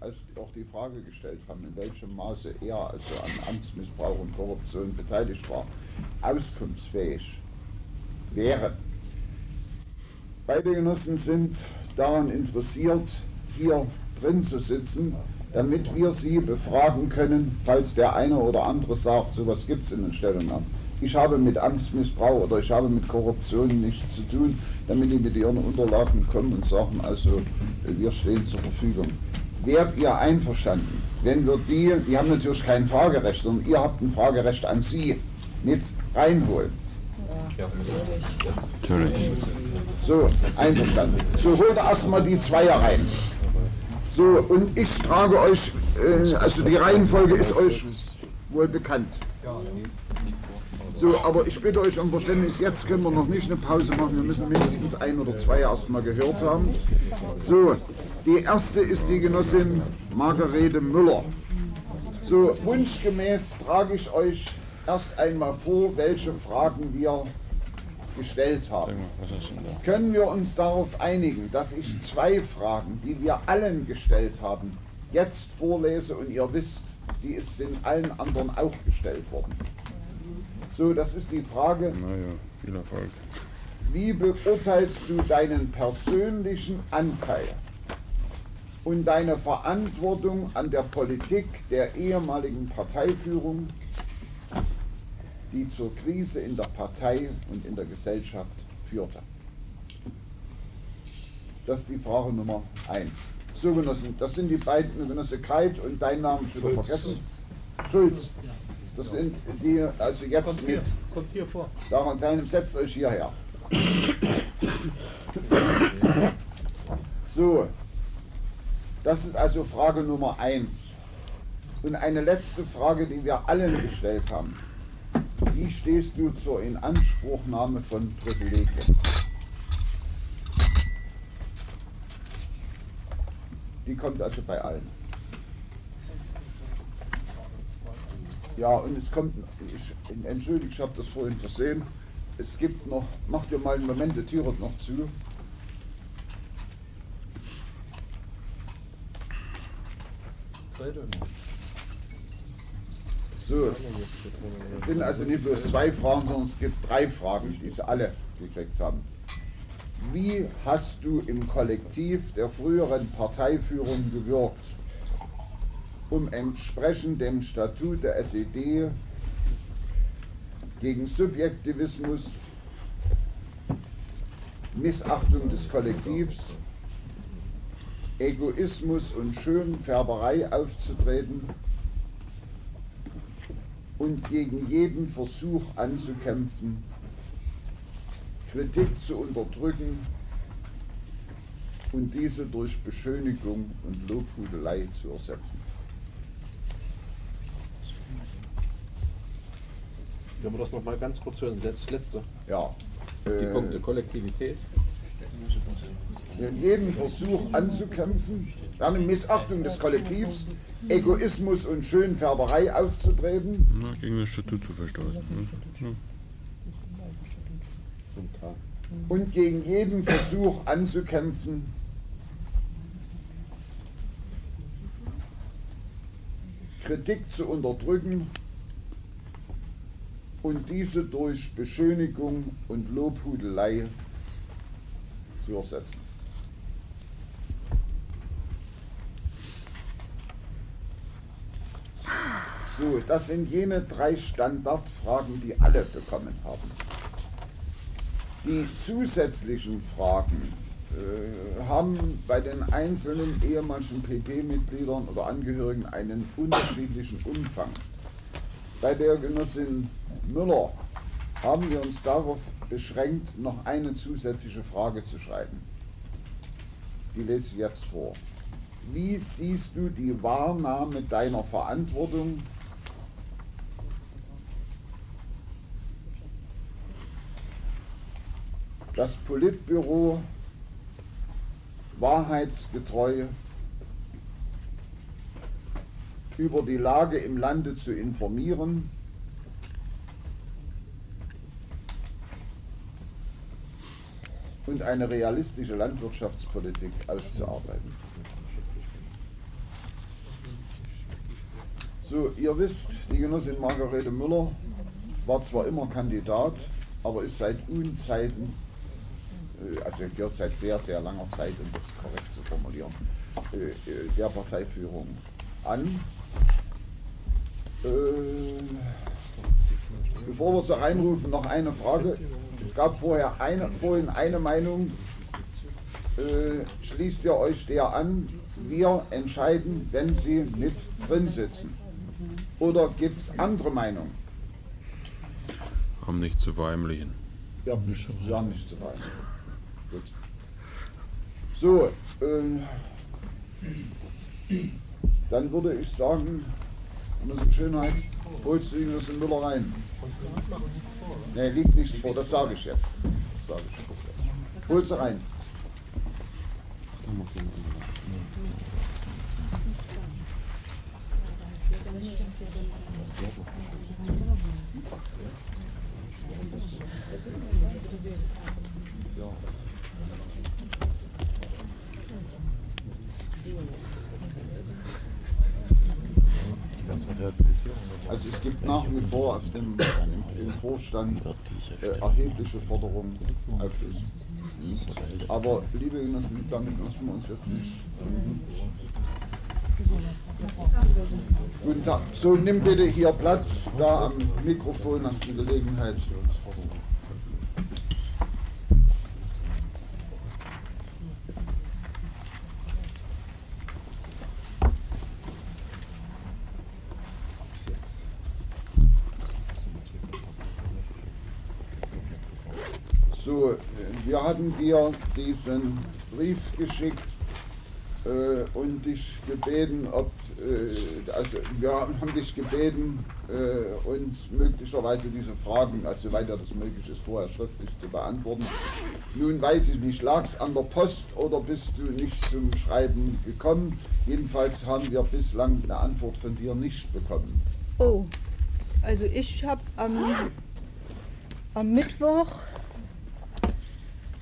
als auch die Frage gestellt haben, in welchem Maße er also an Amtsmissbrauch und Korruption beteiligt war, auskunftsfähig wäre. Beide Genossen sind daran interessiert, hier drin zu sitzen, damit wir sie befragen können, falls der eine oder andere sagt, sowas gibt es in den Stellungnahmen. Ich habe mit Amtsmissbrauch oder ich habe mit Korruption nichts zu tun, damit die mit ihren Unterlagen kommen und sagen, also wir stehen zur Verfügung. Wärt ihr einverstanden, wenn wir die, die haben natürlich kein Fragerecht, sondern ihr habt ein Fragerecht an sie, mit reinholen? Ja, natürlich. So, einverstanden. So, holt erstmal die Zweier rein. So, und ich trage euch, äh, also die Reihenfolge ist euch wohl bekannt. So, aber ich bitte euch um Verständnis, jetzt können wir noch nicht eine Pause machen, wir müssen mindestens ein oder zwei erstmal gehört haben. So, die erste ist die Genossin Margarete Müller. So, wunschgemäß trage ich euch erst einmal vor, welche Fragen wir gestellt haben. Können wir uns darauf einigen, dass ich zwei Fragen, die wir allen gestellt haben, jetzt vorlese und ihr wisst, die ist in allen anderen auch gestellt worden. So, das ist die Frage. Naja, viel Erfolg. Wie beurteilst du deinen persönlichen Anteil und deine Verantwortung an der Politik der ehemaligen Parteiführung, die zur Krise in der Partei und in der Gesellschaft führte? Das ist die Frage Nummer eins. So, Genossen, das sind die beiden, Genosse Kreit und dein Name ist wieder vergessen. Schulz. Das sind die, also jetzt kommt mit. Hier, kommt hier vor. Daran teilnehmen, setzt euch hierher. So, das ist also Frage Nummer eins. Und eine letzte Frage, die wir allen gestellt haben. Wie stehst du zur Inanspruchnahme von Privilegien? Die kommt also bei allen. Ja, und es kommt, ich, entschuldigt, ich habe das vorhin versehen. Es gibt noch, macht ihr mal einen Moment die Tür noch zu. So, es sind also nicht bloß zwei Fragen, sondern es gibt drei Fragen, die sie alle gekriegt haben. Wie hast du im Kollektiv der früheren Parteiführung gewirkt? um entsprechend dem Statut der SED gegen Subjektivismus, Missachtung des Kollektivs, Egoismus und Schönfärberei aufzutreten und gegen jeden Versuch anzukämpfen, Kritik zu unterdrücken und diese durch Beschönigung und Lobhudelei zu ersetzen. Können wir das noch mal ganz kurz hören, das letzte. Ja. Die äh, Punkte Kollektivität. Jeden Versuch anzukämpfen, eine Missachtung des Kollektivs, Egoismus und Schönfärberei aufzutreten Na, gegen das Statut zu verstoßen. Ne? Ja. und gegen jeden Versuch anzukämpfen, Kritik zu unterdrücken und diese durch Beschönigung und Lobhudelei zu ersetzen. So, das sind jene drei Standardfragen, die alle bekommen haben. Die zusätzlichen Fragen äh, haben bei den einzelnen ehemaligen PP-Mitgliedern oder Angehörigen einen unterschiedlichen Umfang. Bei der Genossin Müller haben wir uns darauf beschränkt, noch eine zusätzliche Frage zu schreiben. Die lese ich jetzt vor. Wie siehst du die Wahrnahme deiner Verantwortung das Politbüro wahrheitsgetreu über die Lage im Lande zu informieren und eine realistische Landwirtschaftspolitik auszuarbeiten. So, ihr wisst, die Genossin Margarete Müller war zwar immer Kandidat, aber ist seit Unzeiten, äh, also gehört seit sehr, sehr langer Zeit, um das korrekt zu formulieren, äh, äh, der Parteiführung an. Äh, Bevor wir sie reinrufen, noch eine Frage. Es gab vorher eine, vorhin eine Meinung. Äh, schließt ihr euch der an? Wir entscheiden, wenn Sie mit drin sitzen. Oder gibt es andere Meinungen? Haben nicht zu verheimlichen. Ja, nicht, ja, nicht zu weit. Gut. So, äh, dann würde ich sagen, unsere Schönheit, holst du ihn das in Müller rein. Ne, liegt nichts vor, das sage ich jetzt. Das ich jetzt. Hol sie rein. Also es gibt nach wie vor auf dem, im, Vorstand äh, erhebliche Forderungen Auflösung. Aber liebe Genossen, damit müssen wir uns jetzt nicht. Guten Tag. So, nimm bitte hier Platz. Da am Mikrofon hast du Gelegenheit. So, äh, hatten dir diesen Brief geschickt äh, und dich gebeten, ob, äh, also wir haben dich gebeten, äh, uns möglicherweise diese Fragen, also soweit das möglich ist, vorher schriftlich zu beantworten. Nun weiß ich nicht, lag es an der Post oder bist du nicht zum Schreiben gekommen? Jedenfalls haben wir bislang eine Antwort von dir nicht bekommen. Oh, also ich habe am, am Mittwoch,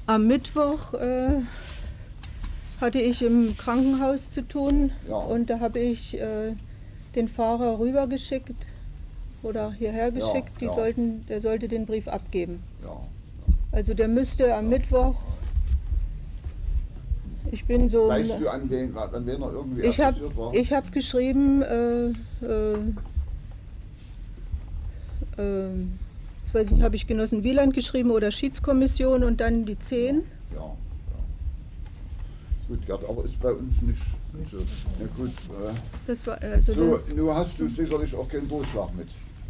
am Mittwoch äh, hatte ich im Krankenhaus zu tun Ja. und da habe ich äh, den Fahrer rübergeschickt oder hierher Ja, geschickt. Die ja. sollten, der sollte den Brief abgeben. Ja. Also der müsste am Mittwoch. Ich bin so. Weißt du, an wen, an wen er irgendwie ich habe adressiert war? ich hab geschrieben, äh, äh, äh, weiß ich nicht, habe ich Genossen Wieland geschrieben oder Schiedskommission und dann die 10. Ja, ja. Gut, Gerd, aber ist bei uns nicht so. Na gut. Äh, Das war also so, das, nun hast du sicherlich auch keinen Durchschlag mit.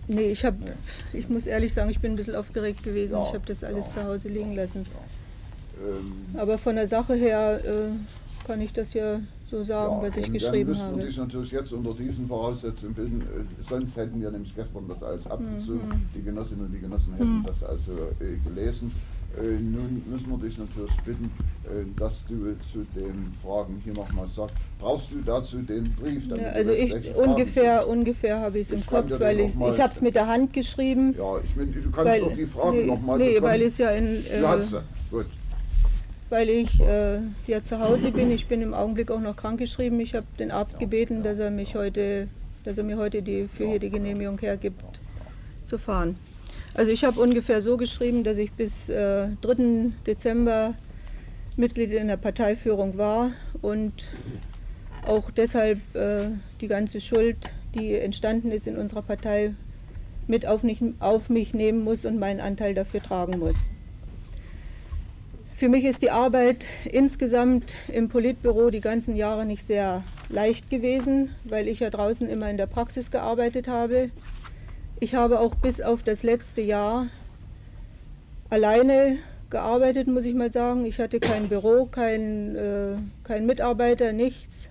Nee, ich habe Nee. ich muss ehrlich sagen, ich bin ein bisschen aufgeregt gewesen. Ja, ich habe das alles ja. zu Hause liegen lassen. Ähm, Aber von der Sache her äh, kann ich das ja so sagen, ja, was ich geschrieben dann habe. wir dich natürlich jetzt unter diesen Voraussetzungen bilden. Äh, sonst hätten wir nämlich gestern das alles abgezogen. Mhm. Die Genossinnen und die Genossen hätten Mhm. das also äh, gelesen. Äh, nun müssen wir dich natürlich bitten, äh, dass du zu den Fragen hier nochmal sagst. Brauchst du dazu den Brief? Ja, also ich Fragen ungefähr, ungefähr habe ich es im Kopf, weil ich, ich habe es mit der Hand geschrieben. Ja, ich meine, du kannst weil, doch die Fragen nee, nochmal nee, bekommen. weil es ja in, äh, Du hast sie. Gut. Weil ich äh, ja zu Hause bin. Ich bin im Augenblick auch noch krankgeschrieben. Ich habe den Arzt gebeten, dass er mich heute, dass er mir heute die für hier die. Genehmigung hergibt, zu fahren. Also ich habe ungefähr so geschrieben, dass ich bis äh, 3. Dezember Mitglied in der Parteiführung war und auch deshalb äh, die ganze Schuld, die entstanden ist in unserer Partei, mit auf, nicht, auf mich nehmen muss und meinen Anteil dafür tragen muss. Für mich ist die Arbeit insgesamt im Politbüro die ganzen Jahre nicht sehr leicht gewesen, weil ich ja draußen immer in der Praxis gearbeitet habe. Ich habe auch bis auf das letzte Jahr alleine gearbeitet, muss ich mal sagen. Ich hatte kein Büro, kein, äh, kein Mitarbeiter, nichts.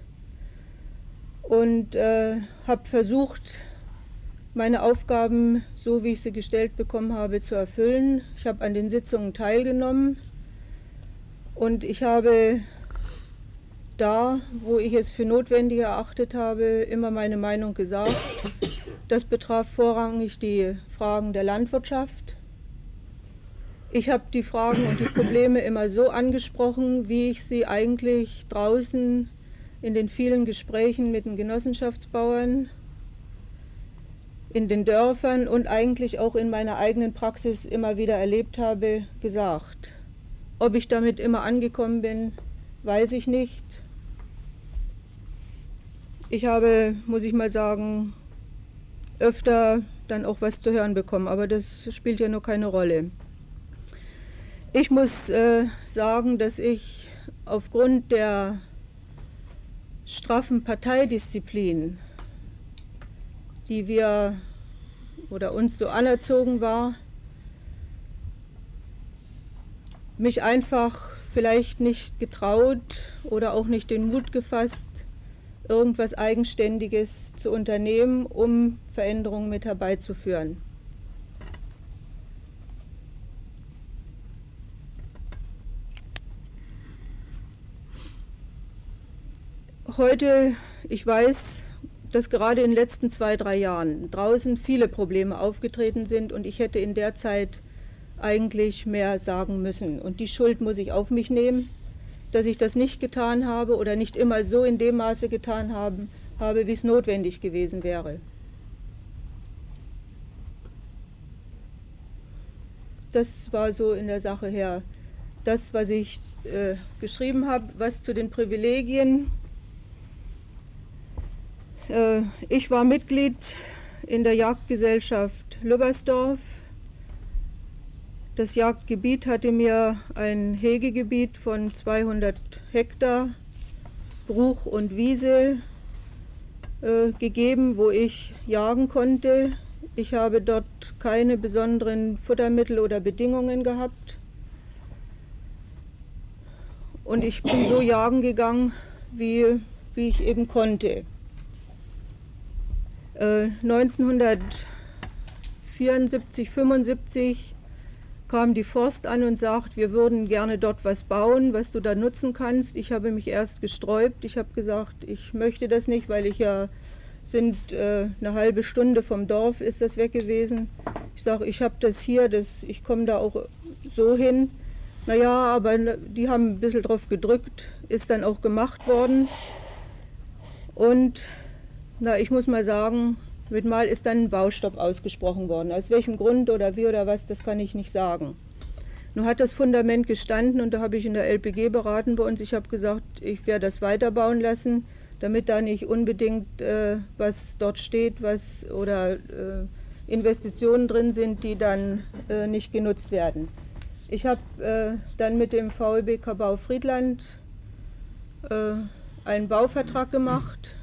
Und äh, habe versucht, meine Aufgaben, so wie ich sie gestellt bekommen habe, zu erfüllen. Ich habe an den Sitzungen teilgenommen und ich habe da, wo ich es für notwendig erachtet habe, immer meine Meinung gesagt. Das betraf vorrangig die Fragen der Landwirtschaft. Ich habe die Fragen und die Probleme immer so angesprochen, wie ich sie eigentlich draußen in den vielen Gesprächen mit den Genossenschaftsbauern in den Dörfern und eigentlich auch in meiner eigenen Praxis immer wieder erlebt habe, gesagt. Ob ich damit immer angekommen bin, weiß ich nicht. Ich habe, muss ich mal sagen, öfter dann auch was zu hören bekommen, aber das spielt ja nur keine Rolle. Ich muss äh, sagen, dass ich aufgrund der straffen Parteidisziplin, die wir oder uns so anerzogen war, mich einfach vielleicht nicht getraut oder auch nicht den Mut gefasst, irgendwas Eigenständiges zu unternehmen, um Veränderungen mit herbeizuführen. Heute, ich weiß, dass gerade in den letzten zwei, drei Jahren draußen viele Probleme aufgetreten sind und ich hätte in der Zeit eigentlich mehr sagen müssen. Und die Schuld muss ich auf mich nehmen dass ich das nicht getan habe oder nicht immer so in dem Maße getan haben, habe, wie es notwendig gewesen wäre. Das war so in der Sache her das, was ich äh, geschrieben habe, was zu den Privilegien. Äh, ich war Mitglied in der Jagdgesellschaft Lübbersdorf das Jagdgebiet hatte mir ein Hegegebiet von 200 Hektar Bruch und Wiese äh, gegeben, wo ich jagen konnte. Ich habe dort keine besonderen Futtermittel oder Bedingungen gehabt. Und ich bin so jagen gegangen, wie, wie ich eben konnte. Äh, 1974, 75 kam die Forst an und sagt, wir würden gerne dort was bauen, was du da nutzen kannst. Ich habe mich erst gesträubt. Ich habe gesagt, ich möchte das nicht, weil ich ja sind äh, eine halbe Stunde vom Dorf ist das weg gewesen. Ich sage, ich habe das hier, das, ich komme da auch so hin. Naja, aber die haben ein bisschen drauf gedrückt, ist dann auch gemacht worden. Und na, ich muss mal sagen, mit Mal ist dann ein Baustopp ausgesprochen worden. Aus welchem Grund oder wie oder was, das kann ich nicht sagen. Nun hat das Fundament gestanden und da habe ich in der LPG beraten bei uns. Ich habe gesagt, ich werde das weiterbauen lassen, damit da nicht unbedingt äh, was dort steht, was oder äh, Investitionen drin sind, die dann äh, nicht genutzt werden. Ich habe äh, dann mit dem VEB Kabau Friedland äh, einen Bauvertrag gemacht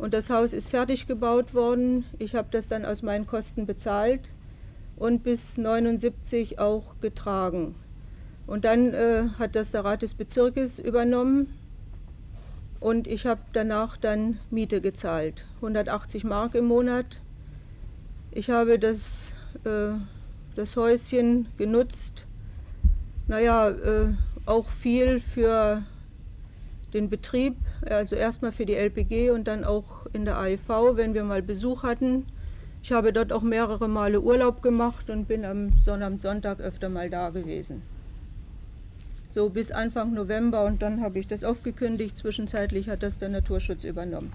und das Haus ist fertig gebaut worden. Ich habe das dann aus meinen Kosten bezahlt und bis 79 auch getragen. Und dann äh, hat das der Rat des Bezirkes übernommen und ich habe danach dann Miete gezahlt, 180 Mark im Monat. Ich habe das, äh, das Häuschen genutzt, naja, äh, auch viel für den Betrieb, also erstmal für die LPG und dann auch in der AEV, wenn wir mal Besuch hatten. Ich habe dort auch mehrere Male Urlaub gemacht und bin am, Sonntag öfter mal da gewesen. So bis Anfang November und dann habe ich das aufgekündigt. Zwischenzeitlich hat das der Naturschutz übernommen.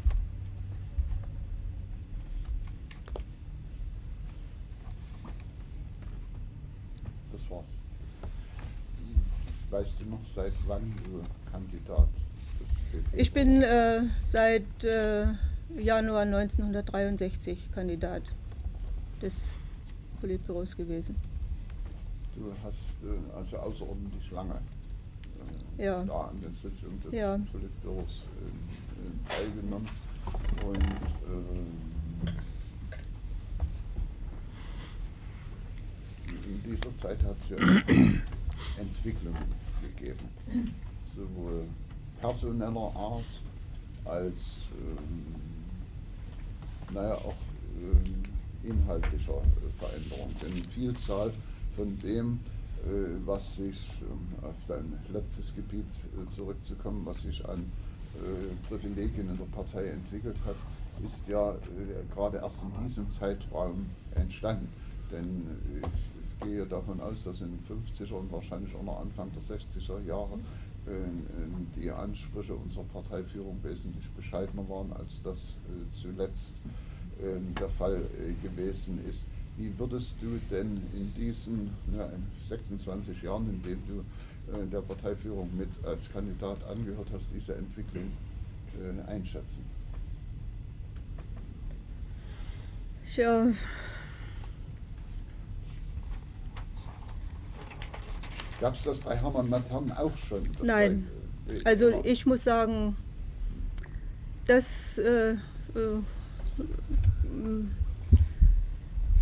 Das war's. Weißt du noch, seit wann du Kandidat ich bin äh, seit äh, Januar 1963 Kandidat des Politbüros gewesen. Du hast äh, also außerordentlich lange äh, ja. da an der Sitzung des ja. Politbüros äh, teilgenommen und ähm, in dieser Zeit hat es ja Entwicklungen gegeben, sowohl personeller Art als ähm, naja, auch ähm, inhaltlicher äh, Veränderung. Denn Vielzahl von dem, äh, was sich, um auf dein letztes Gebiet äh, zurückzukommen, was sich an äh, Privilegien in der Partei entwickelt hat, ist ja äh, gerade erst in diesem Zeitraum entstanden. Denn ich gehe davon aus, dass in den 50er und wahrscheinlich auch noch Anfang der 60er Jahre die Ansprüche unserer Parteiführung wesentlich bescheidener waren, als das zuletzt äh, der Fall äh, gewesen ist. Wie würdest du denn in diesen na, 26 Jahren, in denen du äh, der Parteiführung mit als Kandidat angehört hast, diese Entwicklung äh, einschätzen? Tja. Gab es das bei Hermann Matern auch schon? Nein. war, äh, Also immer- ich muss sagen, dass äh, äh,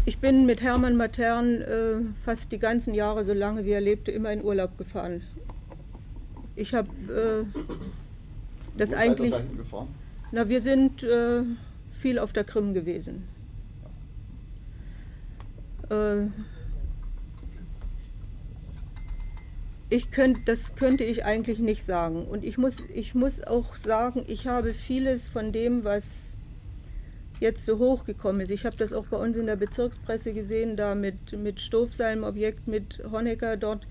ich bin mit Hermann Matern äh, fast die ganzen Jahre, solange wie er lebte, immer in Urlaub gefahren. Ich habe äh, das Wo seid ihr eigentlich. dahin gefahren? Na, wir sind äh, viel auf der Krim gewesen. Äh, ich könnte, das könnte ich eigentlich nicht sagen. Und ich muss, ich muss auch sagen, ich habe vieles von dem, was jetzt so hochgekommen ist. Ich habe das auch bei uns in der Bezirkspresse gesehen, da mit, mit Stofsalm-Objekt, mit Honecker dort.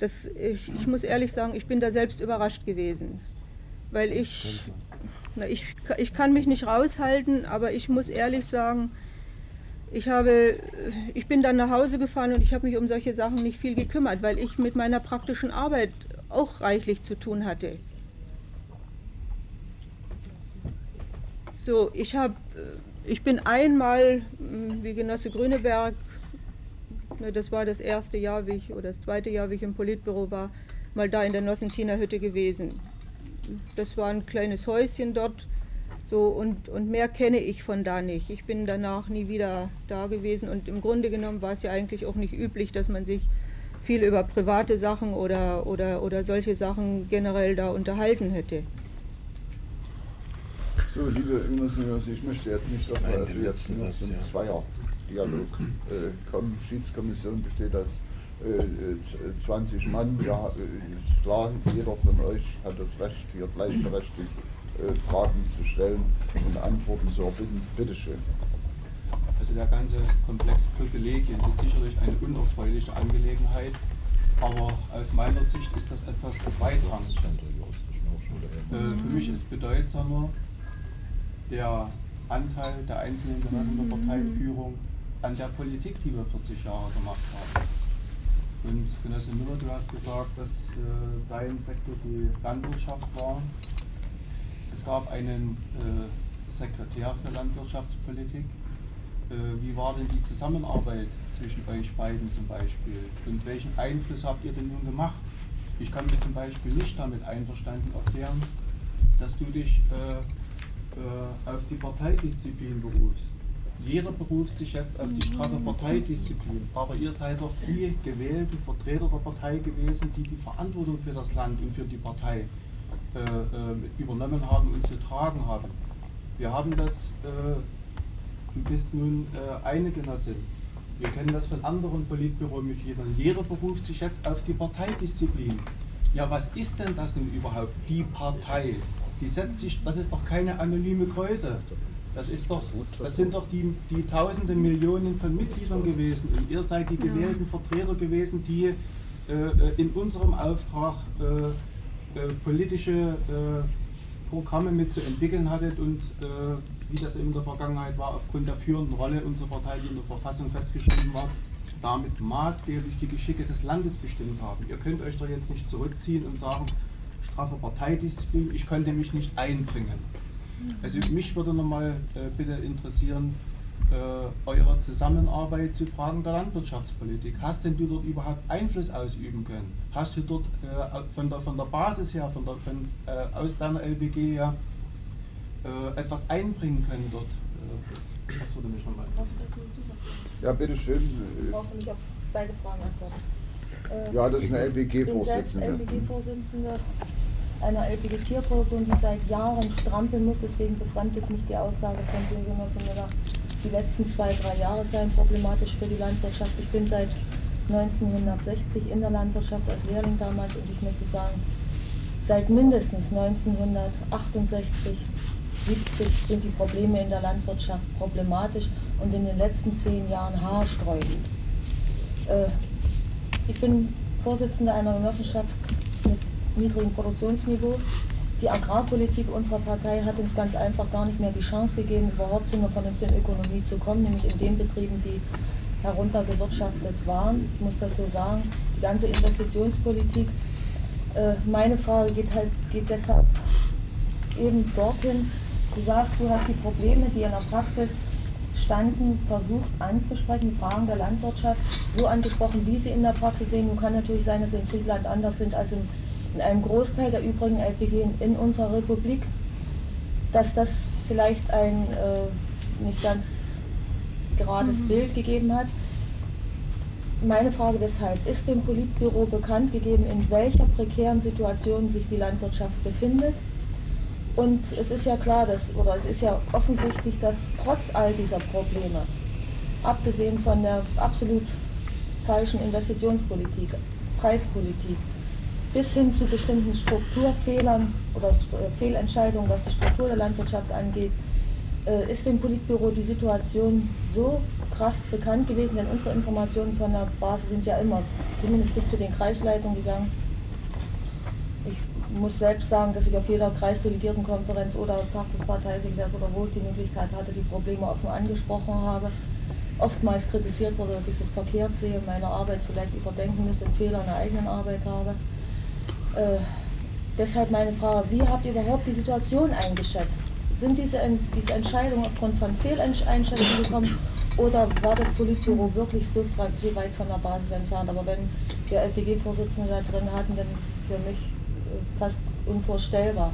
Das, ich, ich muss ehrlich sagen, ich bin da selbst überrascht gewesen. Weil ich, na, ich, ich kann mich nicht raushalten, aber ich muss ehrlich sagen, ich, habe, ich bin dann nach Hause gefahren und ich habe mich um solche Sachen nicht viel gekümmert, weil ich mit meiner praktischen Arbeit auch reichlich zu tun hatte. So, ich habe, ich bin einmal, mh, wie Genosse Grüneberg, ne, das war das erste Jahr, wie ich, oder das zweite Jahr, wie ich im Politbüro war, mal da in der Nossentiner Hütte gewesen. Das war ein kleines Häuschen dort, so und, und mehr kenne ich von da nicht. Ich bin danach nie wieder da gewesen und im Grunde genommen war es ja eigentlich auch nicht üblich, dass man sich viel über private Sachen oder, oder, oder solche Sachen generell da unterhalten hätte. So, liebe Genossen, ich möchte jetzt nicht sagen, Nein, dass wir jetzt nur zum ja. Zweier-Dialog äh, kommen. Schiedskommission besteht aus äh, äh, z- äh, 20 Mann. Ja, äh, ist klar, jeder von euch hat das Recht, hier gleichberechtigt Fragen zu stellen und Antworten zu erbitten. Bitteschön. Also der ganze Komplex Privilegien ist sicherlich eine unerfreuliche Angelegenheit, aber aus meiner Sicht ist das etwas Zweitrangiges. Äh, für mich ist bedeutsamer der Anteil der einzelnen Genossen der Parteiführung an der Politik, die wir 40 Jahre gemacht haben. Und Genosse Müller, du hast gesagt, dass äh, dein Sektor die Landwirtschaft war. Es gab einen äh, Sekretär für Landwirtschaftspolitik. Äh, wie war denn die Zusammenarbeit zwischen euch beiden zum Beispiel? Und welchen Einfluss habt ihr denn nun gemacht? Ich kann mir zum Beispiel nicht damit einverstanden erklären, dass du dich äh, äh, auf die Parteidisziplin berufst. Jeder beruft sich jetzt auf die straffe Parteidisziplin, aber ihr seid doch die gewählten Vertreter der Partei gewesen, die die Verantwortung für das Land und für die Partei äh, äh, übernommen haben und zu tragen haben. Wir haben das, äh, du bist nun äh, eine Genossin. Wir kennen das von anderen Politbüromitgliedern. Jeder beruft sich jetzt auf die Parteidisziplin. Ja, was ist denn das nun überhaupt, die Partei? Die setzt sich, das ist doch keine anonyme Größe. Das ist doch, das sind doch die, die tausende Millionen von Mitgliedern gewesen. Und ihr seid die gewählten Vertreter gewesen, die äh, in unserem Auftrag äh, äh, politische äh, Programme mitzuentwickeln hattet und äh, wie das in der Vergangenheit war, aufgrund der führenden Rolle unserer Partei, die in der Verfassung festgeschrieben war, damit maßgeblich die Geschicke des Landes bestimmt haben. Ihr könnt euch doch jetzt nicht zurückziehen und sagen, straffe Parteidisziplin, ich konnte mich nicht einbringen. Also mich würde nochmal äh, bitte interessieren, äh, eure Zusammenarbeit zu Fragen der Landwirtschaftspolitik. Hast denn du dort überhaupt Einfluss ausüben können? Hast du dort äh, von, der, von der Basis her, von der, von, äh, aus deiner LBG her, äh, etwas einbringen können dort? Äh, das würde mich dazu zusagen? Ja, bitteschön. Brauchst du nicht auf beide Fragen antworten? Äh, Ja, das ist eine Ich bin selbst LBG-Vorsitzende. LBG-Vorsitzende einer LBG-Tierproduktion, die seit Jahren strampeln muss. Deswegen befremdet mich die Aussage von dir, Genosse Müller. Die letzten zwei, drei Jahre seien problematisch für die Landwirtschaft. Ich bin seit 1960 in der Landwirtschaft als Lehrling damals und ich möchte sagen, seit mindestens 1968, 70 sind die Probleme in der Landwirtschaft problematisch und in den letzten zehn Jahren haarsträubend. Äh, ich bin Vorsitzende einer Genossenschaft mit niedrigem Produktionsniveau. Die Agrarpolitik unserer Partei hat uns ganz einfach gar nicht mehr die Chance gegeben, überhaupt zu einer vernünftigen Ökonomie zu kommen, nämlich in den Betrieben, die heruntergewirtschaftet waren. Ich muss das so sagen. Die ganze Investitionspolitik. Äh, meine Frage geht halt geht deshalb eben dorthin. Du sagst, du hast die Probleme, die in der Praxis standen, versucht anzusprechen, die Fragen der Landwirtschaft so angesprochen, wie sie in der Praxis sehen. Nun kann natürlich sein, dass sie in Friedland anders sind als in, in einem Großteil der übrigen LPG in unserer Republik, dass das vielleicht ein äh, nicht ganz gerades mhm. Bild gegeben hat. Meine Frage deshalb, ist dem Politbüro bekannt gegeben, in welcher prekären Situation sich die Landwirtschaft befindet? Und es ist ja klar, dass, oder es ist ja offensichtlich, dass trotz all dieser Probleme, abgesehen von der absolut falschen Investitionspolitik, Preispolitik, bis hin zu bestimmten Strukturfehlern oder Fehlentscheidungen, was die Struktur der Landwirtschaft angeht, äh, ist dem Politbüro die Situation so krass bekannt gewesen, denn unsere Informationen von der Basis sind ja immer zumindest bis zu den Kreisleitungen gegangen. Ich muss selbst sagen, dass ich auf jeder Kreisdelegiertenkonferenz oder Tag des Parteisekretärs oder wo ich die Möglichkeit hatte, die Probleme offen angesprochen habe. Oftmals kritisiert wurde, dass ich das verkehrt sehe, meine Arbeit vielleicht überdenken müsste und Fehler in der eigenen Arbeit habe. Äh, deshalb meine Frage, wie habt ihr überhaupt die Situation eingeschätzt? Sind diese, diese Entscheidungen aufgrund von Fehleinschätzungen gekommen oder war das Politbüro wirklich so, so weit von der Basis entfernt? Aber wenn wir LPG-Vorsitzende da drin hatten, dann ist es für mich äh, fast unvorstellbar.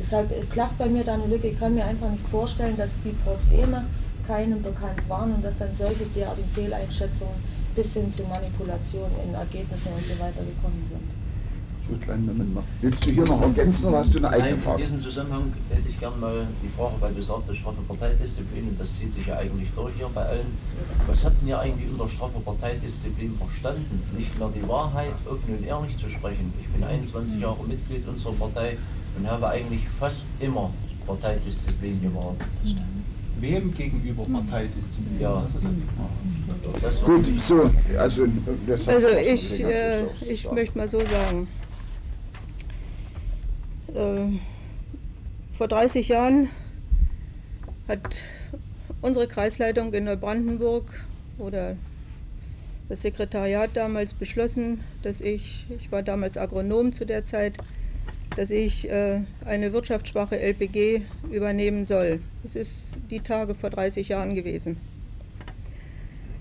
Deshalb äh, klafft bei mir da eine Lücke. Ich kann mir einfach nicht vorstellen, dass die Probleme keinem bekannt waren und dass dann solche derartigen Fehleinschätzungen bis hin zu Manipulationen in Ergebnissen und so weiter gekommen sind. So kleinen Moment mal. Willst du hier noch ergänzen oder hast du eine eigene Nein, Frage? In diesem Zusammenhang hätte ich gerne mal die Frage, weil du sagtest, straffe Parteidisziplin, und das zieht sich ja eigentlich durch hier bei allen. Was habt ihr eigentlich unter straffe Parteidisziplin verstanden? Nicht mehr die Wahrheit offen und ehrlich zu sprechen. Ich bin 21 Jahre Mitglied unserer Partei und habe eigentlich fast immer Parteidisziplin gewahrt. Wem gegenüber Parteidisziplin? Ja. Das ist Gut, so, also, Also ich, äh, ich möchte mal so sagen. Äh, vor 30 Jahren hat unsere Kreisleitung in Neubrandenburg oder das Sekretariat damals beschlossen, dass ich, ich war damals Agronom zu der Zeit, dass ich äh, eine wirtschaftsschwache LPG übernehmen soll. Das ist die Tage vor 30 Jahren gewesen.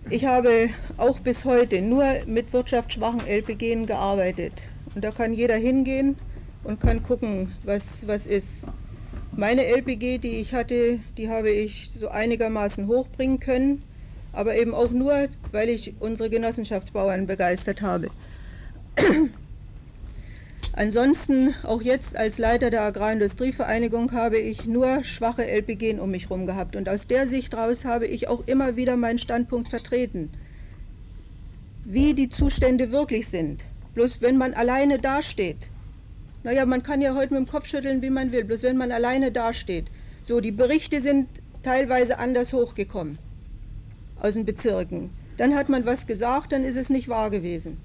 Ich habe auch bis heute nur mit wirtschaftsschwachen LPG gearbeitet. Und da kann jeder hingehen und kann gucken, was, was ist. Meine LPG, die ich hatte, die habe ich so einigermaßen hochbringen können, aber eben auch nur, weil ich unsere Genossenschaftsbauern begeistert habe. Ansonsten, auch jetzt als Leiter der Agrarindustrievereinigung, habe ich nur schwache LPG um mich herum gehabt. Und aus der Sicht raus habe ich auch immer wieder meinen Standpunkt vertreten, wie die Zustände wirklich sind. Bloß wenn man alleine dasteht, naja, man kann ja heute mit dem Kopf schütteln, wie man will, bloß wenn man alleine dasteht. So, die Berichte sind teilweise anders hochgekommen aus den Bezirken. Dann hat man was gesagt, dann ist es nicht wahr gewesen.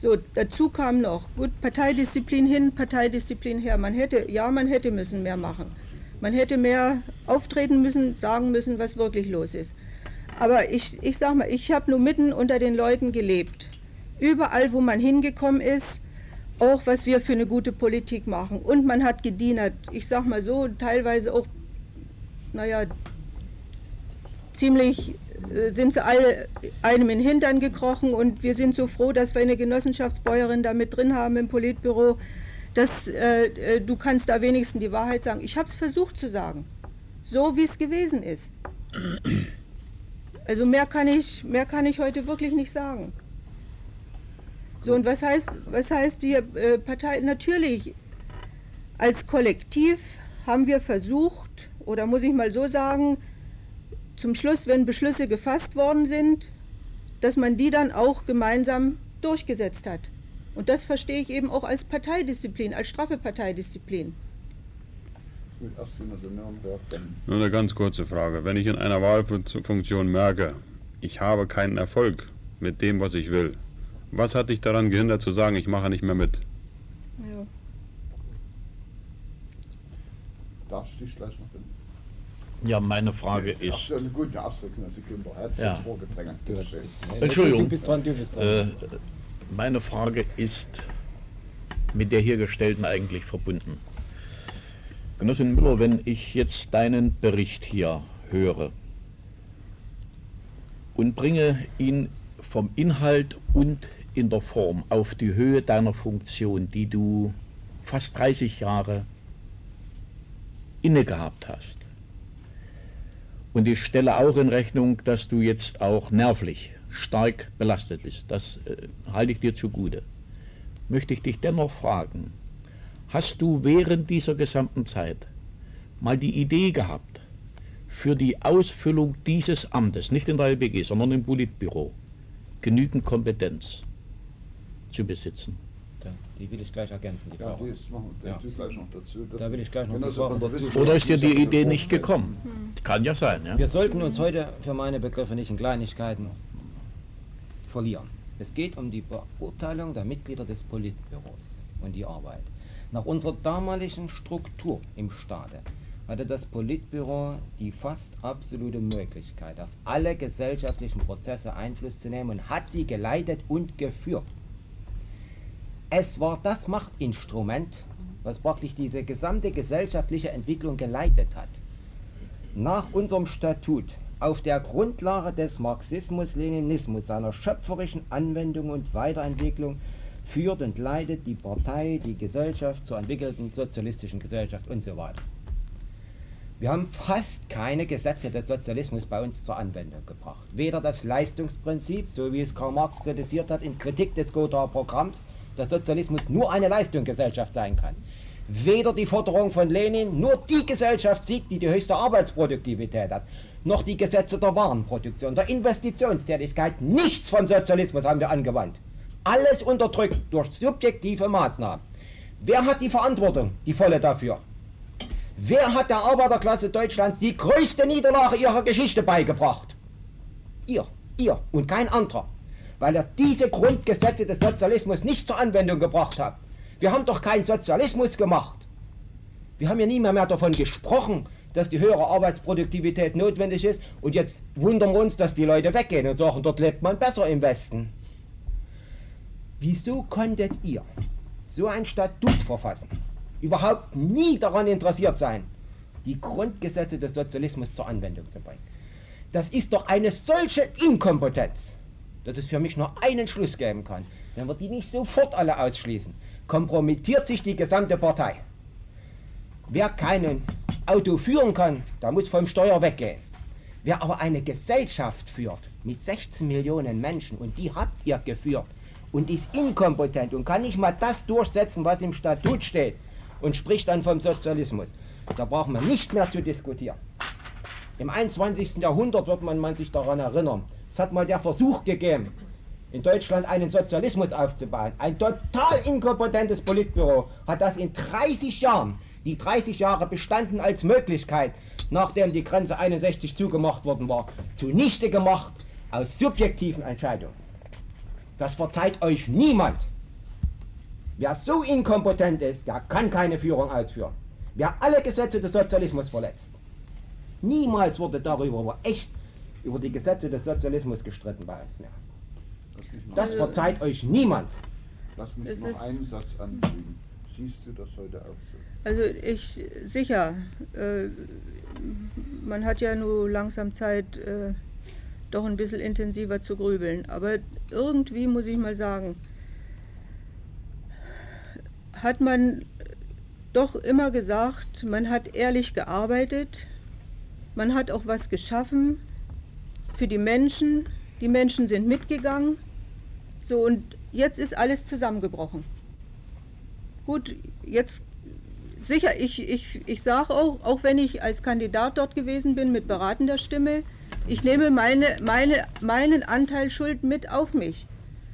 So, dazu kam noch, gut, Parteidisziplin hin, Parteidisziplin her. Man hätte, ja, man hätte müssen mehr machen. Man hätte mehr auftreten müssen, sagen müssen, was wirklich los ist. Aber ich, ich sag mal, ich habe nur mitten unter den Leuten gelebt. Überall, wo man hingekommen ist, auch was wir für eine gute Politik machen. Und man hat gedient. Ich sag mal so, teilweise auch, naja, ziemlich äh, sind sie alle einem in den Hintern gekrochen und wir sind so froh, dass wir eine Genossenschaftsbäuerin da mit drin haben im Politbüro, dass äh, äh du kannst da wenigstens die Wahrheit sagen. Ich habe es versucht zu sagen, so wie es gewesen ist. Also mehr kann ich, mehr kann ich heute wirklich nicht sagen. So, und was heißt, was heißt die äh, Partei? Natürlich, als Kollektiv haben wir versucht, oder muss ich mal so sagen, zum Schluss, wenn Beschlüsse gefasst worden sind, dass man die dann auch gemeinsam durchgesetzt hat. Und das verstehe ich eben auch als Parteidisziplin, als straffe Parteidisziplin. Nur eine ganz kurze Frage. Wenn ich in einer Wahlfunktion merke, ich habe keinen Erfolg mit dem, was ich will, was hat dich daran gehindert zu sagen, ich mache nicht mehr mit? Ja. darfst dich gleich noch finden. Ja, meine Frage Ja, ist, so eine gute Ausdrücke, Sie Kinder. Herzlich Ja. vorgedrängt. Du. Nee, Entschuldigung. Du bist dran, du bist dran. äh, meine Frage ist mit der hier gestellten eigentlich verbunden. Genossin Müller, wenn ich jetzt deinen Bericht hier höre und bringe ihn vom Inhalt und in der Form auf die Höhe deiner Funktion, die du fast 30 Jahre inne gehabt hast. Und ich stelle auch in Rechnung, dass du jetzt auch nervlich stark belastet bist. Das äh, halte ich dir zugute. Möchte ich dich dennoch fragen, hast du während dieser gesamten Zeit mal die Idee gehabt, für die Ausfüllung dieses Amtes, nicht in der LBG, sondern im Politbüro, genügend Kompetenz zu besitzen? Da, die will ich gleich ergänzen, die Ja, die ist machen Ja. die gleich noch dazu. Das Da will ich gleich noch dazu Wissenschaft Oder ist dir die Idee nicht gekommen? Kann ja sein, ja? Wir sollten uns heute für meine Begriffe nicht in Kleinigkeiten verlieren. Es geht um die Beurteilung der Mitglieder des Politbüros und die Arbeit. Nach unserer damaligen Struktur im Staate hatte das Politbüro die fast absolute Möglichkeit, auf alle gesellschaftlichen Prozesse Einfluss zu nehmen und hat sie geleitet und geführt. Es war das Machtinstrument, was praktisch diese gesamte gesellschaftliche Entwicklung geleitet hat. Nach unserem Statut auf der Grundlage des Marxismus-Leninismus, seiner schöpferischen Anwendung und Weiterentwicklung, führt und leitet die Partei die Gesellschaft zur entwickelten sozialistischen Gesellschaft und so weiter. Wir haben fast keine Gesetze des Sozialismus bei uns zur Anwendung gebracht. Weder das Leistungsprinzip, so wie es Karl Marx kritisiert hat in Kritik des Gothaer Programms, dass Sozialismus nur eine Leistungsgesellschaft sein kann. Weder die Forderung von Lenin, nur die Gesellschaft siegt, die die höchste Arbeitsproduktivität hat, noch die Gesetze der Warenproduktion, der Investitionstätigkeit. Nichts vom Sozialismus haben wir angewandt. Alles unterdrückt durch subjektive Maßnahmen. Wer hat die Verantwortung, die volle dafür? Wer hat der Arbeiterklasse Deutschlands die größte Niederlage ihrer Geschichte beigebracht? Ihr, ihr und kein anderer. Weil er diese Grundgesetze des Sozialismus nicht zur Anwendung gebracht hat. Wir haben doch keinen Sozialismus gemacht. Wir haben ja nie mehr, mehr davon gesprochen, dass die höhere Arbeitsproduktivität notwendig ist. Und jetzt wundern wir uns, dass die Leute weggehen und sagen, dort lebt man besser im Westen. Wieso konntet ihr so ein Statut verfassen? Überhaupt nie daran interessiert sein, die Grundgesetze des Sozialismus zur Anwendung zu bringen. Das ist doch eine solche Inkompetenz, dass es für mich nur einen Schluss geben kann. Wenn wir die nicht sofort alle ausschließen, kompromittiert sich die gesamte Partei. Wer kein Auto führen kann, der muss vom Steuer weggehen. Wer aber eine Gesellschaft führt mit 16 Millionen Menschen und die habt ihr geführt und ist inkompetent und kann nicht mal das durchsetzen, was im Statut steht und spricht dann vom Sozialismus, da brauchen wir nicht mehr zu diskutieren. Im 21. Jahrhundert wird man, man sich daran erinnern, hat mal der Versuch gegeben, in Deutschland einen Sozialismus aufzubauen. Ein total inkompetentes Politbüro hat das in 30 Jahren, die 30 Jahre bestanden als Möglichkeit, nachdem die Grenze 61 zugemacht worden war, zunichte gemacht aus subjektiven Entscheidungen. Das verzeiht euch niemand. Wer so inkompetent ist, der kann keine Führung ausführen. Wer alle Gesetze des Sozialismus verletzt. Niemals wurde darüber echt über die Gesetze des Sozialismus gestritten bei uns noch, Das verzeiht euch niemand. lass mich Es noch einen Satz anfügen. Siehst du das heute auch so? Also ich sicher, äh, man hat ja nur langsam Zeit, äh, doch ein bisschen intensiver zu grübeln. Aber irgendwie muss ich mal sagen, hat man doch immer gesagt, man hat ehrlich gearbeitet, man hat auch was geschaffen für die Menschen, die Menschen sind mitgegangen. So und jetzt ist alles zusammengebrochen. Gut, jetzt sicher, ich, ich, ich sage auch, auch wenn ich als Kandidat dort gewesen bin mit beratender Stimme, ich nehme meine, meine, meinen Anteil Schuld mit auf mich.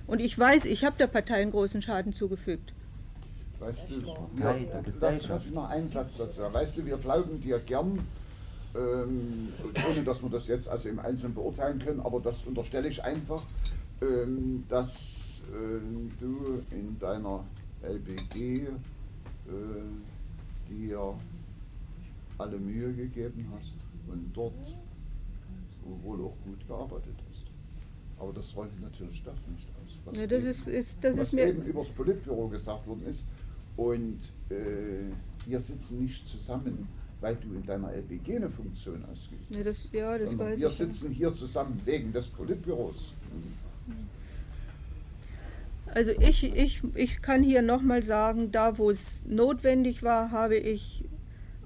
Und ich weiß, ich habe der Partei einen großen Schaden zugefügt. Weißt du, Partei wir, lass, Gesellschaft. lass mich noch einen Satz dazu. Weißt du, wir glauben dir gern, ähm, ohne dass wir das jetzt also im Einzelnen beurteilen können, aber das unterstelle ich einfach, ähm, dass ähm, du in deiner LBG äh, dir alle Mühe gegeben hast und dort wohl auch gut gearbeitet hast. Aber das räumt natürlich das nicht aus. Was, ja, das eben, ist, ist, das was eben über das Politbüro gesagt worden ist. Und äh, wir sitzen nicht zusammen, weil du in deiner LPG eine Funktion ausgeübt hast. Ja, das, ja, das weiß wir sitzen hier zusammen wegen des Politbüros. Also ich, ich, ich kann hier nochmal sagen, da wo es notwendig war, habe ich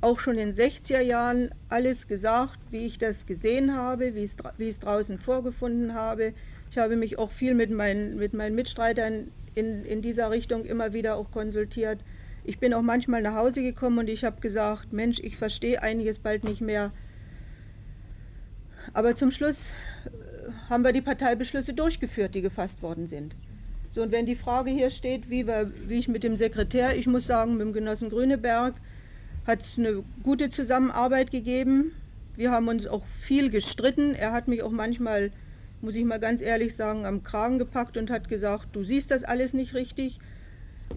auch schon in den 60er Jahren alles gesagt, wie ich das gesehen habe, wie, es, wie ich es draußen vorgefunden habe. Ich habe mich auch viel mit meinen, mit meinen Mitstreitern in, in dieser Richtung immer wieder auch konsultiert. Ich bin auch manchmal nach Hause gekommen und ich habe gesagt, Mensch, ich verstehe einiges bald nicht mehr. Aber zum Schluss äh, haben wir die Parteibeschlüsse durchgeführt, die gefasst worden sind. So, und wenn die Frage hier steht, wie, wir, wie ich mit dem Sekretär, ich muss sagen, mit dem Genossen Grüneberg, hat es eine gute Zusammenarbeit gegeben. Wir haben uns auch viel gestritten. Er hat mich auch manchmal, muss ich mal ganz ehrlich sagen, am Kragen gepackt und hat gesagt, du siehst das alles nicht richtig.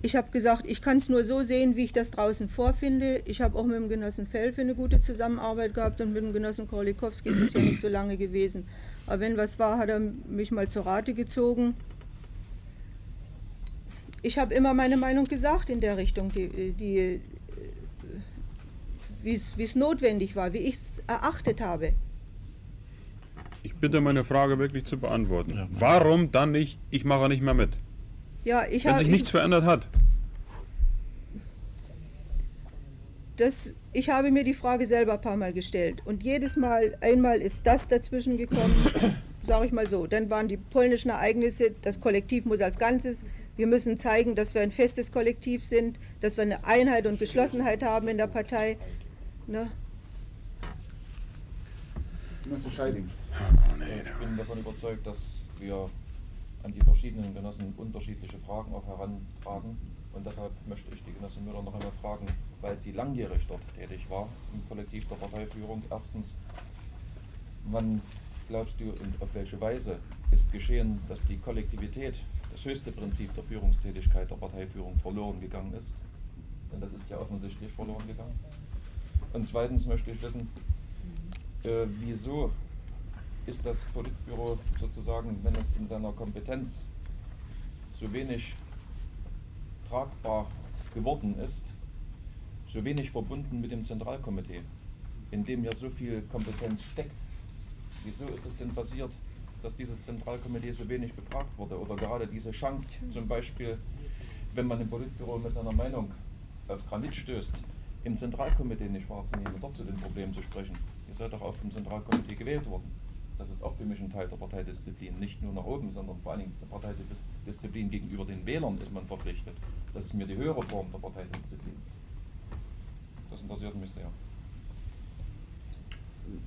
Ich habe gesagt, ich kann es nur so sehen, wie ich das draußen vorfinde. Ich habe auch mit dem Genossen Felfe eine gute Zusammenarbeit gehabt und mit dem Genossen Korlikowski ist es ja nicht so lange gewesen. Aber wenn was war, hat er mich mal zur Rate gezogen. Ich habe immer meine Meinung gesagt in der Richtung, die, die wie es notwendig war, wie ich es erachtet habe. Ich bitte meine Frage wirklich zu beantworten. Ja, Warum dann nicht, ich mache nicht mehr mit? Ja, ich Wenn sich nichts ich, verändert hat. Das, ich habe mir die Frage selber ein paar Mal gestellt. Und jedes Mal, einmal ist das dazwischen gekommen, sage ich mal so. Dann waren die polnischen Ereignisse, das Kollektiv muss als Ganzes. Wir müssen zeigen, dass wir ein festes Kollektiv sind, dass wir eine Einheit und Geschlossenheit haben in der Partei. Ne? Scheiding. Ich bin davon überzeugt, dass wir an die verschiedenen Genossen unterschiedliche Fragen auch herantragen. Und deshalb möchte ich die Genossin Müller noch einmal fragen, weil sie langjährig dort tätig war im Kollektiv der Parteiführung. Erstens, wann glaubst du und auf welche Weise ist geschehen, dass die Kollektivität, das höchste Prinzip der Führungstätigkeit der Parteiführung, verloren gegangen ist? Denn das ist ja offensichtlich verloren gegangen. Und zweitens möchte ich wissen, äh, wieso ist das Politbüro sozusagen, wenn es in seiner Kompetenz so wenig tragbar geworden ist, so wenig verbunden mit dem Zentralkomitee, in dem ja so viel Kompetenz steckt. Wieso ist es denn passiert, dass dieses Zentralkomitee so wenig befragt wurde? Oder gerade diese Chance, zum Beispiel, wenn man im Politbüro mit seiner Meinung auf Granit stößt, im Zentralkomitee nicht wahrzunehmen und dort zu den Problemen zu sprechen. Ihr seid doch auch vom Zentralkomitee gewählt worden. Das ist auch für mich ein Teil der Parteidisziplin. Nicht nur nach oben, sondern vor allen Dingen der Parteidisziplin gegenüber den Wählern ist man verpflichtet. Das ist mir die höhere Form der Parteidisziplin. Das interessiert mich sehr.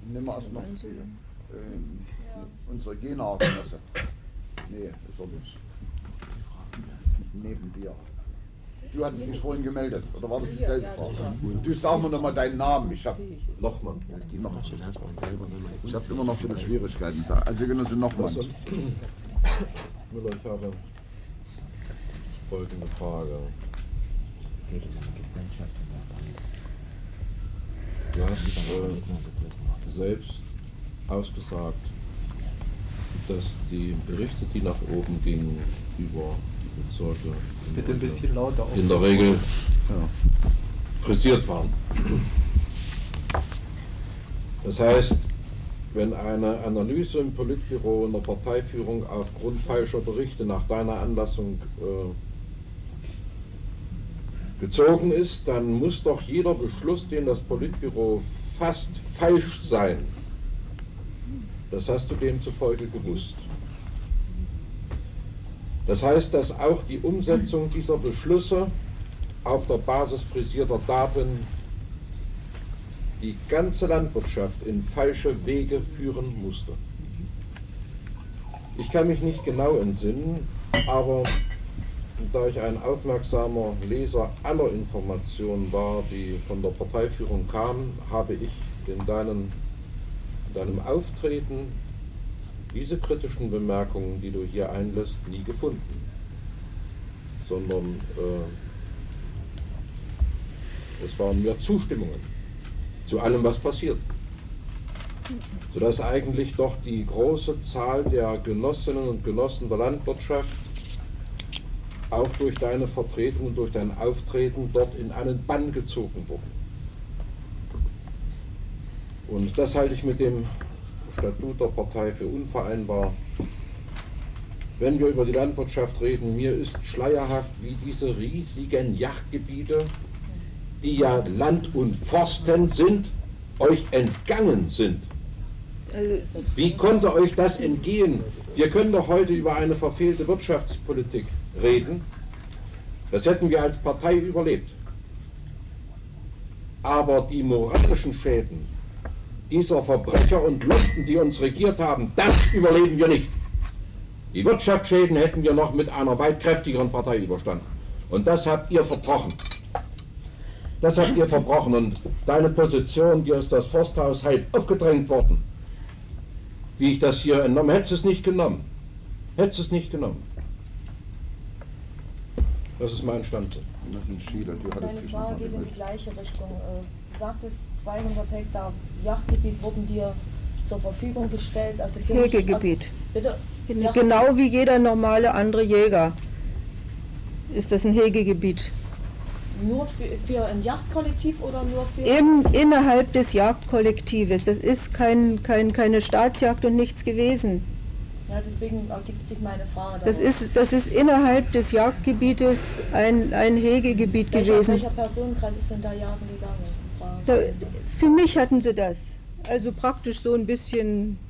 Nimm mal erst noch äh, unsere Gena-Genosse. Nee, ist er nicht. Neben dir. Du hattest dich vorhin gemeldet, oder war das dieselbe Frage? Du sag mir nochmal deinen Namen. Ich habe Nochmann. Ich habe immer noch viele Schwierigkeiten da. Also Genosse Nochmann. Müller, ich habe folgende Frage. Du hast äh, selbst ausgesagt, dass die Berichte, die nach oben gingen, über sollte Bitte ein bisschen lauter in der Regel ja, frisiert waren. Das heißt, wenn eine Analyse im Politbüro in der Parteiführung aufgrund falscher Berichte nach deiner Anlassung äh, gezogen ist, dann muss doch jeder Beschluss, den das Politbüro fasst, falsch sein. Das hast du demzufolge gewusst. Das heißt, dass auch die Umsetzung dieser Beschlüsse auf der Basis frisierter Daten die ganze Landwirtschaft in falsche Wege führen musste. Ich kann mich nicht genau entsinnen, aber da ich ein aufmerksamer Leser aller Informationen war, die von der Parteiführung kamen, habe ich in, deinen, in deinem Auftreten diese kritischen Bemerkungen, die du hier einlässt, nie gefunden, sondern äh, es waren mehr Zustimmungen. zu allem, was passiert. Sodass eigentlich doch die große Zahl der Genossinnen und Genossen der Landwirtschaft auch durch deine Vertretung und durch dein Auftreten dort in einen Bann gezogen wurde. Und das halte ich mit dem Statut der Partei für unvereinbar. Wenn wir über die Landwirtschaft reden, mir ist schleierhaft, wie diese riesigen Yachtgebiete, die ja Land und Forsten sind, euch entgangen sind. Wie konnte euch das entgehen? Wir können doch heute über eine verfehlte Wirtschaftspolitik reden. Das hätten wir als Partei überlebt. Aber die moralischen Schäden dieser Verbrecher und Lüsten, die uns regiert haben, das überleben wir nicht. Die Wirtschaftsschäden hätten wir noch mit einer weit kräftigeren Partei überstanden. Und das habt ihr verbrochen. Das habt ihr verbrochen und deine Position, dir ist das Forsthaus halb aufgedrängt worden. Wie ich das hier entnommen, hättest du es nicht genommen. Hättest du es nicht genommen. Das ist mein Standpunkt. Das sind Schiele, die Meine Frage geht in die gleiche Richtung. Äh, sagt es 200 Hektar Yachtgebiet wurden dir zur Verfügung gestellt. Also Hegegebiet. Bitte? Genau wie jeder normale andere Jäger ist das ein Hegegebiet. Nur für, für ein Jagdkollektiv oder nur für... Im, innerhalb des Jagdkollektives. Das ist kein, kein, keine Staatsjagd und nichts gewesen. Ja, deswegen ergibt sich meine Frage. Das ist, das ist innerhalb des Jagdgebietes ein, ein Hegegebiet welcher, gewesen. Welcher Personenkreis ist denn da jagen gegangen? Da, für mich hatten sie das. Also praktisch so ein bisschen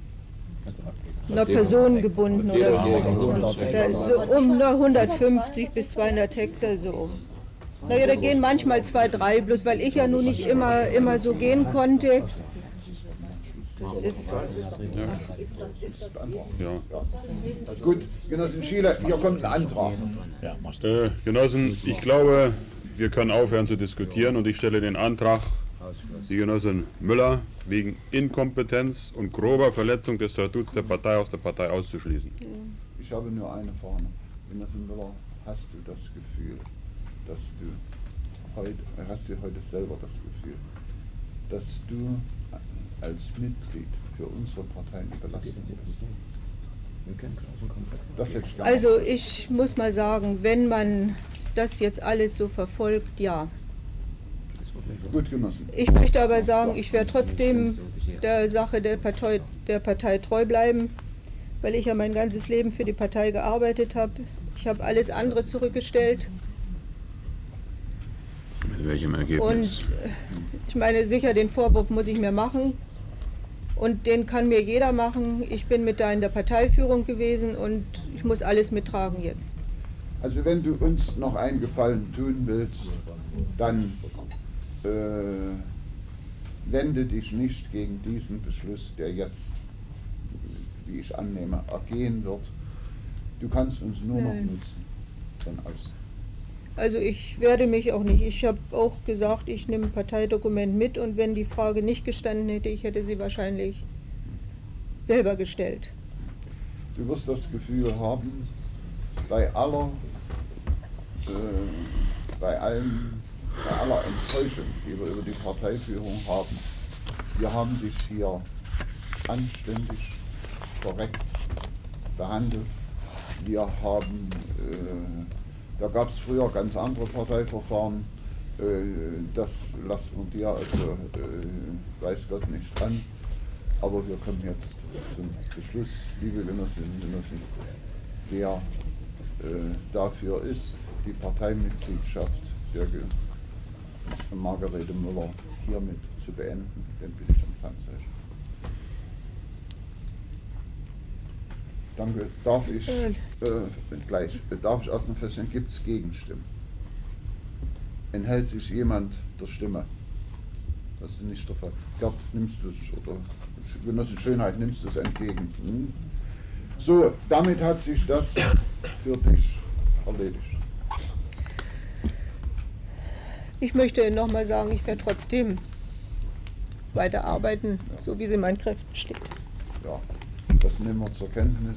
einer Person gebunden oder so. so um 150 bis 200 Hektar so. Naja, da gehen manchmal zwei, drei, bloß weil ich ja nun nicht immer, immer so gehen konnte. Das ist ja. ja. Gut, Genossen Schiele, hier kommt ein Antrag. Äh, Genossen, ich glaube, wir können aufhören zu diskutieren und ich stelle den Antrag, die Genossin Müller wegen Inkompetenz und grober Verletzung des Statuts der Partei aus der Partei auszuschließen. Ich habe nur eine Frage. Genossin Müller, hast du das Gefühl, dass du heute, hast du heute selber das Gefühl, dass du als Mitglied für unsere Partei überlassen bist? Also ich muss mal sagen, wenn man das jetzt alles so verfolgt, ja. Gut genossen. Ich möchte aber sagen, ich werde trotzdem der Sache der Partei, der Partei treu bleiben, weil ich ja mein ganzes Leben für die Partei gearbeitet habe. Ich habe alles andere zurückgestellt. Mit welchem Ergebnis? Und äh, ich meine, sicher, den Vorwurf muss ich mir machen. Und den kann mir jeder machen. Ich bin mit da in der Parteiführung gewesen und ich muss alles mittragen jetzt. Also wenn du uns noch einen Gefallen tun willst, dann äh, wende dich nicht gegen diesen Beschluss, der jetzt, wie ich annehme, ergehen wird. Du kannst uns nur Nein. noch nutzen von außen. Also ich werde mich auch nicht. Ich habe auch gesagt, ich nehme ein Parteidokument mit und wenn die Frage nicht gestanden hätte, ich hätte sie wahrscheinlich selber gestellt. Du wirst das Gefühl haben, bei aller, äh, bei allem bei aller Enttäuschung, die wir über die Parteiführung haben, wir haben dich hier anständig, korrekt behandelt. Wir haben, äh, da gab es früher ganz andere Parteiverfahren, äh, das lassen wir dir also, äh, weiß Gott nicht an. Aber wir kommen jetzt zum Beschluss, liebe Genossinnen und Genossen, der äh, dafür ist, die Parteimitgliedschaft der Margarete Müller hiermit zu beenden. Dann bitte ich ums Handzeichen. Danke. Darf ich äh, gleich, darf ich erst noch feststellen, gibt es Gegenstimmen? Enthält sich jemand der Stimme? Das ist nicht der Fall. Gerd, nimmst du es oder Genosse Schönheit, nimmst du es entgegen? Hm? So, damit hat sich das für dich erledigt. Ich möchte nochmal sagen, ich werde trotzdem weiter arbeiten, so wie es in meinen Kräften steht. Ja, das nehmen wir zur Kenntnis.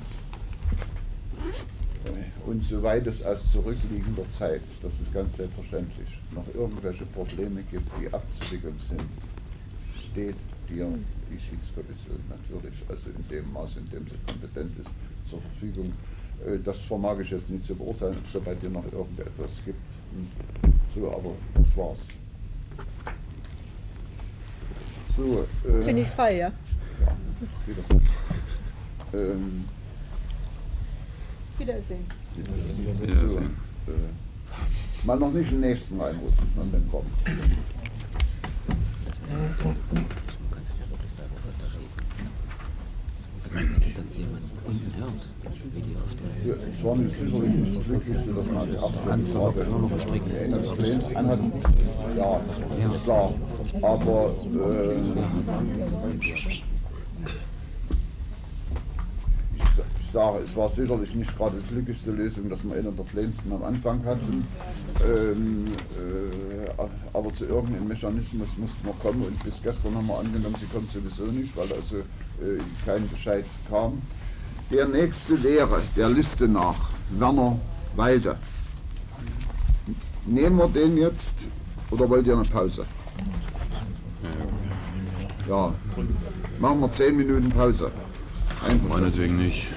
Und soweit es aus zurückliegender Zeit, das ist ganz selbstverständlich, noch irgendwelche Probleme gibt, die abzuwickeln sind, steht dir die Schiedskommission natürlich, also in dem Maß, in dem sie kompetent ist, zur Verfügung. Äh, Das vermag ich jetzt nicht zu beurteilen, ob es da bei dir noch irgendetwas gibt. Hm. So, aber das war's. So, äh, Bin ich frei, ja? Ja, Wiedersehen. Ähm, Wiedersehen. so, äh, mal noch nicht den nächsten reinrufen, und dann kommen. Ja, Es war nicht sicherlich nicht das Glücklichste, dass man als erste Frage Ende des hatten. Ja, ist klar. Aber äh, ich, sa- ich sage, es war sicherlich nicht gerade die glücklichste Lösung, dass man einen der kleinsten am Anfang hatten. Ähm, äh, aber zu irgendeinem Mechanismus mussten wir kommen und bis gestern haben wir angenommen, sie kommt sowieso nicht, weil also äh, kein Bescheid kam. Der nächste wäre der Liste nach Werner Walde. Nehmen wir den jetzt oder wollt ihr eine Pause? Ja, machen wir zehn Minuten Pause. Meinetwegen nicht.